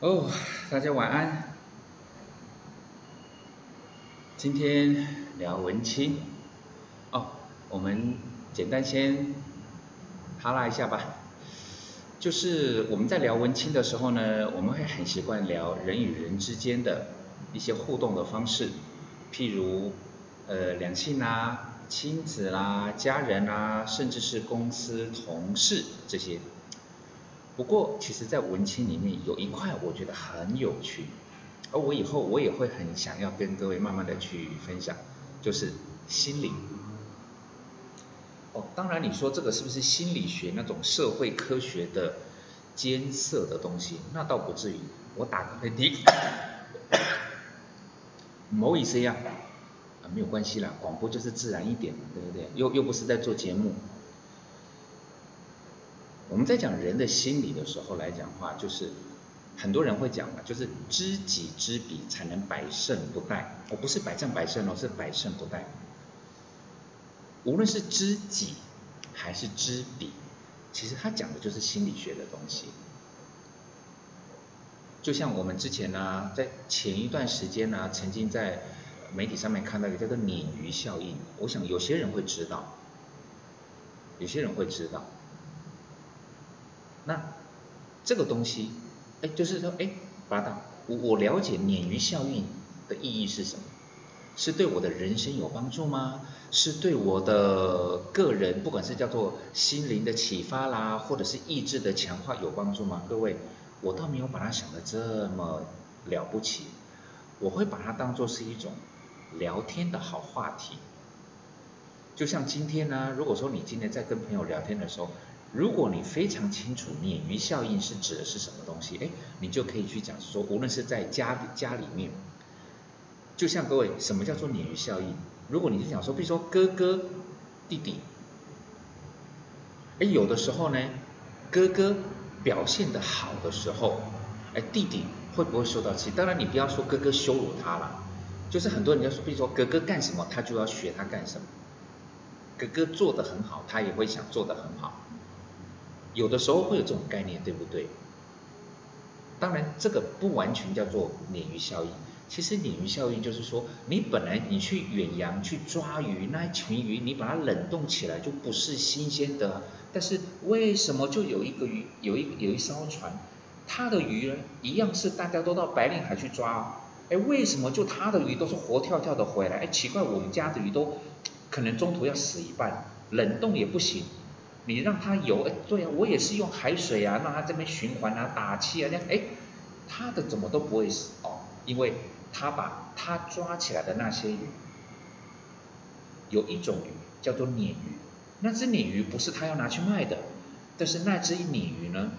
哦，大家晚安。今天聊文青。哦，我们简单先哈拉一下吧。就是我们在聊文青的时候呢，我们会很习惯聊人与人之间的一些互动的方式，譬如呃两性啦、亲子啦、家人啦，甚至是公司同事这些。不过，其实，在文青里面有一块我觉得很有趣，而我以后我也会很想要跟各位慢慢的去分享，就是心理。哦，当然你说这个是不是心理学那种社会科学的艰涩的东西？那倒不至于。我打个喷嚏，不好意思呀，啊没有关系啦，广播就是自然一点嘛，对不对？又又不是在做节目。我们在讲人的心理的时候来讲话，就是很多人会讲嘛，就是知己知彼才能百胜不殆。我不是百战百胜哦，是百胜不殆。无论是知己还是知彼，其实他讲的就是心理学的东西。就像我们之前呢，在前一段时间呢，曾经在媒体上面看到一个叫做鲶鱼效应，我想有些人会知道，有些人会知道。那这个东西，哎，就是说，哎，巴达，我我了解鲶鱼效应的意义是什么？是对我的人生有帮助吗？是对我的个人，不管是叫做心灵的启发啦，或者是意志的强化有帮助吗？各位，我倒没有把它想的这么了不起，我会把它当做是一种聊天的好话题。就像今天呢，如果说你今天在跟朋友聊天的时候，如果你非常清楚鲶鱼效应是指的是什么东西，哎，你就可以去讲说，无论是在家家里面，就像各位，什么叫做鲶鱼效应？如果你是讲说，比如说哥哥弟弟，哎，有的时候呢，哥哥表现的好的时候，哎，弟弟会不会受到气？当然，你不要说哥哥羞辱他了，就是很多人就说，比如说哥哥干什么，他就要学他干什么。哥哥做的很好，他也会想做的很好。有的时候会有这种概念，对不对？当然，这个不完全叫做鲶鱼效应。其实鲶鱼效应就是说，你本来你去远洋去抓鱼，那一群鱼你把它冷冻起来就不是新鲜的。但是为什么就有一个鱼，有一有一艘船，它的鱼呢一样是大家都到白令海去抓，哎，为什么就它的鱼都是活跳跳的回来？哎，奇怪，我们家的鱼都可能中途要死一半，冷冻也不行。你让它游，哎，对呀，我也是用海水啊，让它这边循环啊，打气啊，这样，哎，它的怎么都不会死哦，因为它把它抓起来的那些鱼，有一种鱼叫做鲶鱼，那只鲶鱼不是他要拿去卖的，但是那只鲶鱼呢，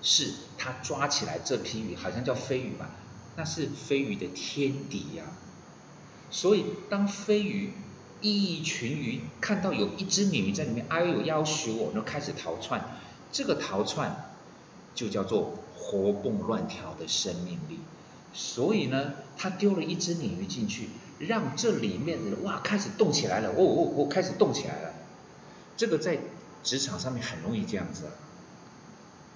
是他抓起来这批鱼，好像叫飞鱼吧，那是飞鱼的天敌呀，所以当飞鱼。一群鱼看到有一只鲤鱼在里面，哎呦，要求我，就开始逃窜。这个逃窜就叫做活蹦乱跳的生命力。所以呢，他丢了一只鲤鱼进去，让这里面的人哇开始动起来了，哦哦哦，开始动起来了。这个在职场上面很容易这样子啊，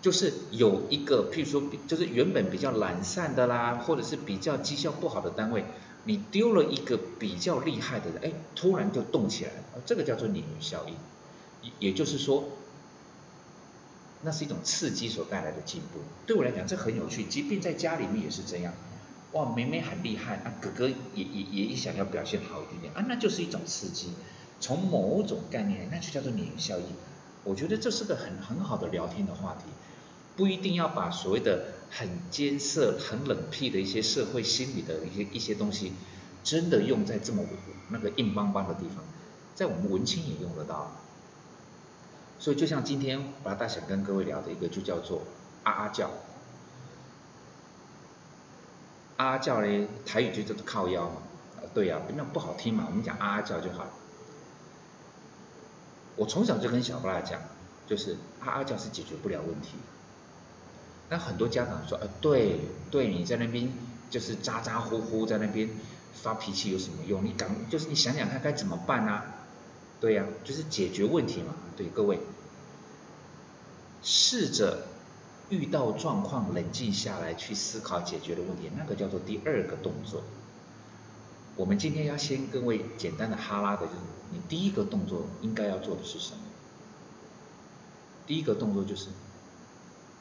就是有一个，譬如说，就是原本比较懒散的啦，或者是比较绩效不好的单位。你丢了一个比较厉害的人，哎，突然就动起来了，这个叫做鲶鱼效应，也也就是说，那是一种刺激所带来的进步。对我来讲，这很有趣，即便在家里面也是这样。哇，妹妹很厉害，啊，哥哥也也也想要表现好一点点，啊，那就是一种刺激。从某种概念，那就叫做鲶鱼效应。我觉得这是个很很好的聊天的话题，不一定要把所谓的。很艰涩、很冷僻的一些社会心理的一些一些东西，真的用在这么那个硬邦邦的地方，在我们文青也用得到。所以就像今天把大想跟各位聊的一个，就叫做啊啊叫。啊啊叫嘞，台语就叫做靠腰嘛，对呀，那不好听嘛，我们讲啊啊叫就好了。我从小就跟小布拉讲，就是啊啊叫是解决不了问题。那很多家长说，呃，对对，你在那边就是咋咋呼呼在那边发脾气有什么用？你赶就是你想想看该怎么办啊？对呀，就是解决问题嘛。对各位，试着遇到状况冷静下来去思考解决的问题，那个叫做第二个动作。我们今天要先各位简单的哈拉的，就是你第一个动作应该要做的是什么？第一个动作就是，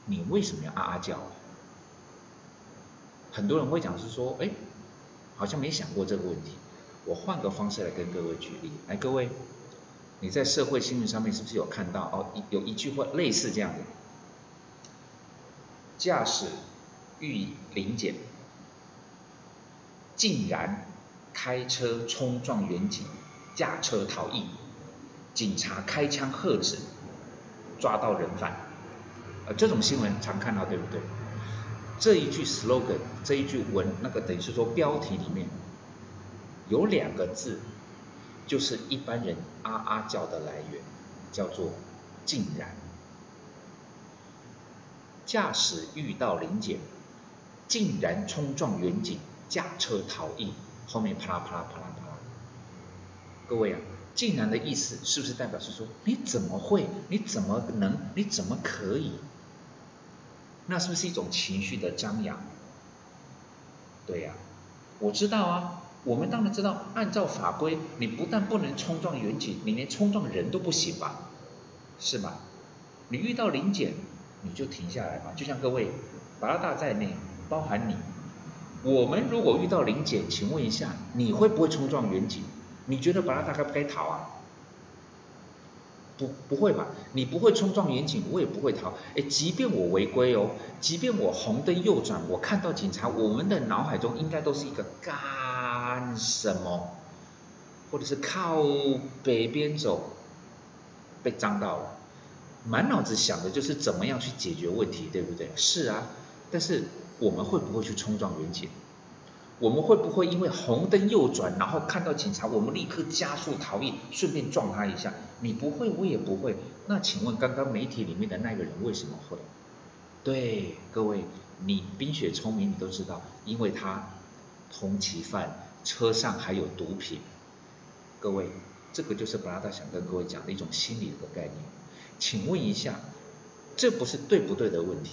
你为什么要啊啊叫？很多人会讲是说，哎，好像没想过这个问题。我换个方式来跟各位举例，来，各位，你在社会新闻上面是不是有看到哦？有一句话类似这样的：驾驶遇临检，竟然开车冲撞远景，驾车逃逸，警察开枪喝止，抓到人犯。这种新闻常看到，对不对？这一句 slogan，这一句文，那个等于是说标题里面。有两个字，就是一般人啊啊叫的来源，叫做“竟然”。驾驶遇到临检，竟然冲撞远景，驾车逃逸，后面啪啦啪啦啪啦啪啦。各位啊，“竟然”的意思是不是代表是说你怎么会？你怎么能？你怎么可以？那是不是一种情绪的张扬？对呀，我知道啊。我们当然知道，按照法规，你不但不能冲撞远景，你连冲撞人都不行吧？是吧？你遇到临检，你就停下来吧。就像各位，巴拉大在内，包含你，我们如果遇到临检，请问一下，你会不会冲撞远景？你觉得巴拉大该不该逃啊？不，不会吧？你不会冲撞远景，我也不会逃。哎，即便我违规哦，即便我红灯右转，我看到警察，我们的脑海中应该都是一个。干什么？或者是靠北边走，被脏到了，满脑子想的就是怎么样去解决问题，对不对？是啊，但是我们会不会去冲撞远景？我们会不会因为红灯右转，然后看到警察，我们立刻加速逃逸，顺便撞他一下？你不会，我也不会。那请问刚刚媒体里面的那个人为什么会？对，各位，你冰雪聪明，你都知道，因为他通缉犯。车上还有毒品，各位，这个就是布拉达想跟各位讲的一种心理的概念。请问一下，这不是对不对的问题？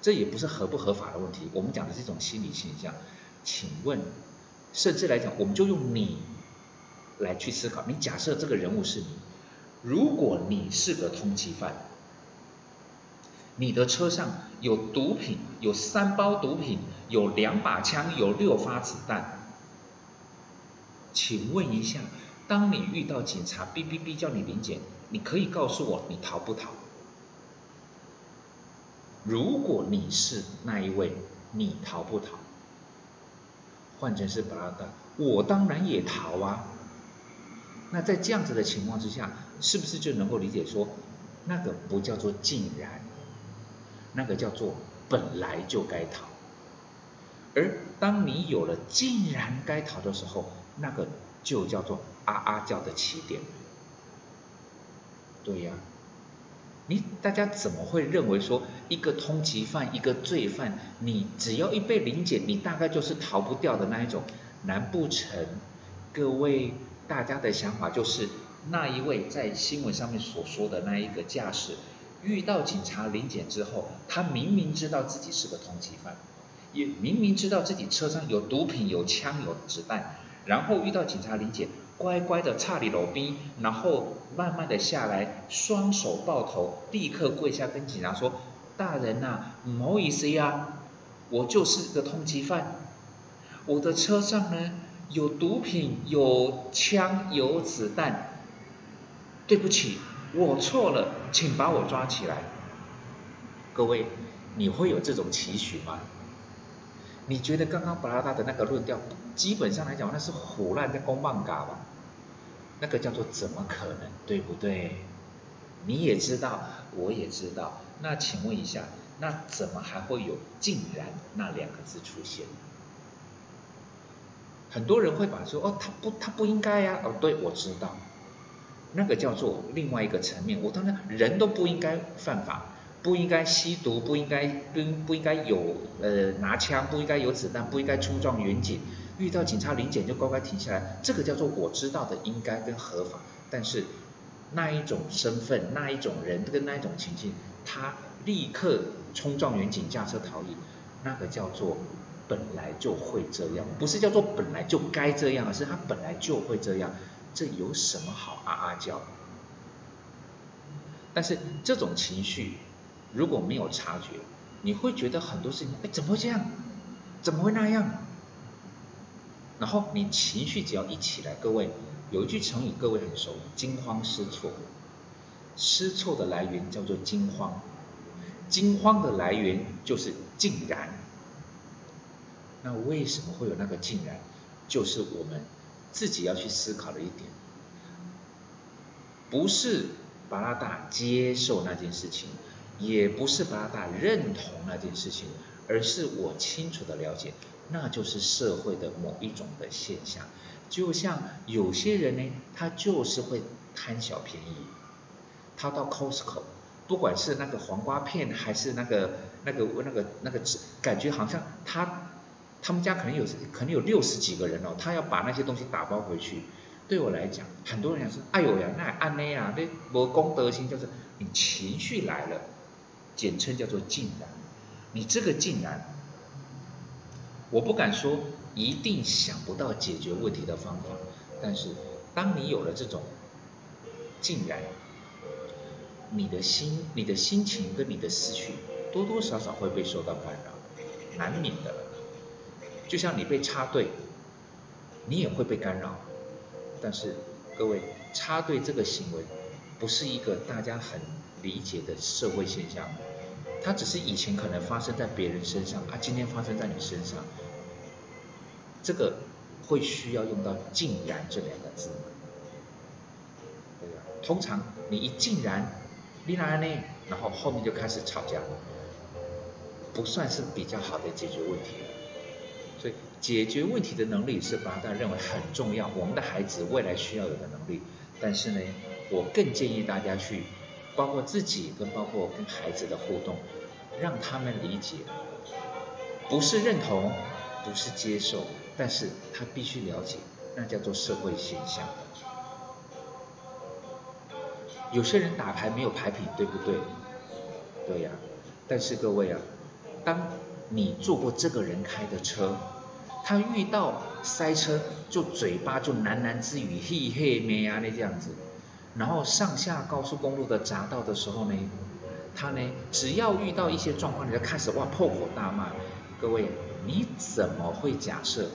这也不是合不合法的问题。我们讲的是一种心理现象。请问，甚至来讲，我们就用你来去思考。你假设这个人物是你，如果你是个通缉犯。你的车上有毒品，有三包毒品，有两把枪，有六发子弹。请问一下，当你遇到警察哔哔哔叫你临检，你可以告诉我你逃不逃？如果你是那一位，你逃不逃？换成是布拉达，我当然也逃啊。那在这样子的情况之下，是不是就能够理解说，那个不叫做竟然？那个叫做本来就该逃，而当你有了竟然该逃的时候，那个就叫做啊啊叫的起点。对呀，你大家怎么会认为说一个通缉犯、一个罪犯，你只要一被临检，你大概就是逃不掉的那一种？难不成各位大家的想法就是那一位在新闻上面所说的那一个驾驶？遇到警察临检之后，他明明知道自己是个通缉犯，也明明知道自己车上有毒品、有枪、有子弹，然后遇到警察临检，乖乖的差里搂逼，然后慢慢的下来，双手抱头，立刻跪下跟警察说：“大人呐，不好意思呀，我就是个通缉犯，我的车上呢有毒品、有枪、有子弹，对不起。”我错了，请把我抓起来。各位，你会有这种期许吗？你觉得刚刚布拉达的那个论调，基本上来讲，那是胡乱在公棒嘎吧？那个叫做怎么可能，对不对？你也知道，我也知道。那请问一下，那怎么还会有“竟然”那两个字出现？很多人会把说，哦，他不，他不应该呀。哦，对，我知道。那个叫做另外一个层面，我当然人都不应该犯法，不应该吸毒，不应该不不应该有呃拿枪，不应该有子弹，不应该冲撞远景，遇到警察临检就乖乖停下来，这个叫做我知道的应该跟合法，但是那一种身份，那一种人跟那一种情境，他立刻冲撞远景驾车逃逸，那个叫做本来就会这样，不是叫做本来就该这样，而是他本来就会这样，这有什么好啊啊叫？但是这种情绪如果没有察觉，你会觉得很多事情，哎，怎么会这样？怎么会那样？然后你情绪只要一起来，各位有一句成语，各位很熟，惊慌失措。失措的来源叫做惊慌，惊慌的来源就是竟然。那为什么会有那个竟然？就是我们自己要去思考的一点，不是巴拉达接受那件事情，也不是巴拉达认同那件事情，而是我清楚的了解。那就是社会的某一种的现象，就像有些人呢，他就是会贪小便宜，他到 Costco，不管是那个黄瓜片，还是那个那个那个那个，感觉好像他他们家可能有可能有六十几个人哦，他要把那些东西打包回去。对我来讲，很多人讲说，哎呦呀，那安内啊，那我公德心就是你情绪来了，简称叫做竟然，你这个竟然。我不敢说一定想不到解决问题的方法，但是当你有了这种竟然，你的心、你的心情跟你的思绪多多少少会被受到干扰，难免的。就像你被插队，你也会被干扰。但是各位，插队这个行为不是一个大家很理解的社会现象。它只是以前可能发生在别人身上，啊，今天发生在你身上，这个会需要用到“竟然”这两个字。对啊，通常你一竟然，你哪呢？然后后面就开始吵架，不算是比较好的解决问题了。所以解决问题的能力是巴达认为很重要，我们的孩子未来需要有的能力。但是呢，我更建议大家去。包括自己跟包括跟孩子的互动，让他们理解，不是认同，不是接受，但是他必须了解，那叫做社会现象。有些人打牌没有牌品，对不对？对呀。但是各位啊，当你坐过这个人开的车，他遇到塞车就嘴巴就喃喃自语，嘿嘿咩啊那这样子。然后上下高速公路的匝道的时候呢，他呢只要遇到一些状况，你就开始哇破口大骂。各位，你怎么会假设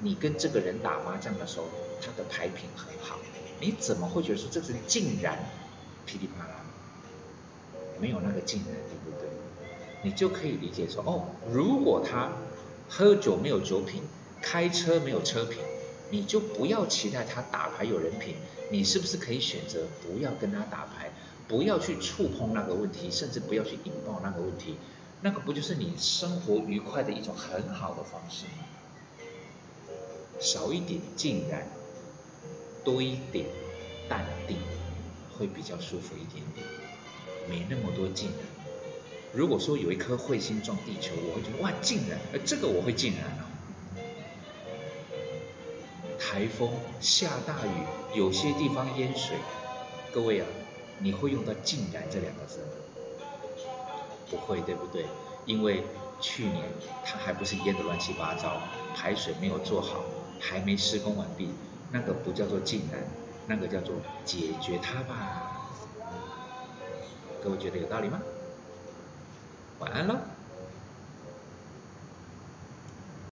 你跟这个人打麻将的时候，他的牌品很好？你怎么会觉得说这人竟然噼里啪啦？没有那个竟然，对不对？你就可以理解说，哦，如果他喝酒没有酒品，开车没有车品。你就不要期待他打牌有人品，你是不是可以选择不要跟他打牌，不要去触碰那个问题，甚至不要去引爆那个问题，那个不就是你生活愉快的一种很好的方式吗？少一点竟然，多一点淡定，会比较舒服一点点，没那么多竟然。如果说有一颗彗星撞地球，我会觉得哇竟然，这个我会竟然。台风下大雨，有些地方淹水，各位啊，你会用到“竟然”这两个字吗？不会，对不对？因为去年它还不是淹得乱七八糟，排水没有做好，还没施工完毕，那个不叫做“竟然”，那个叫做解决它吧。各位觉得有道理吗？晚安喽。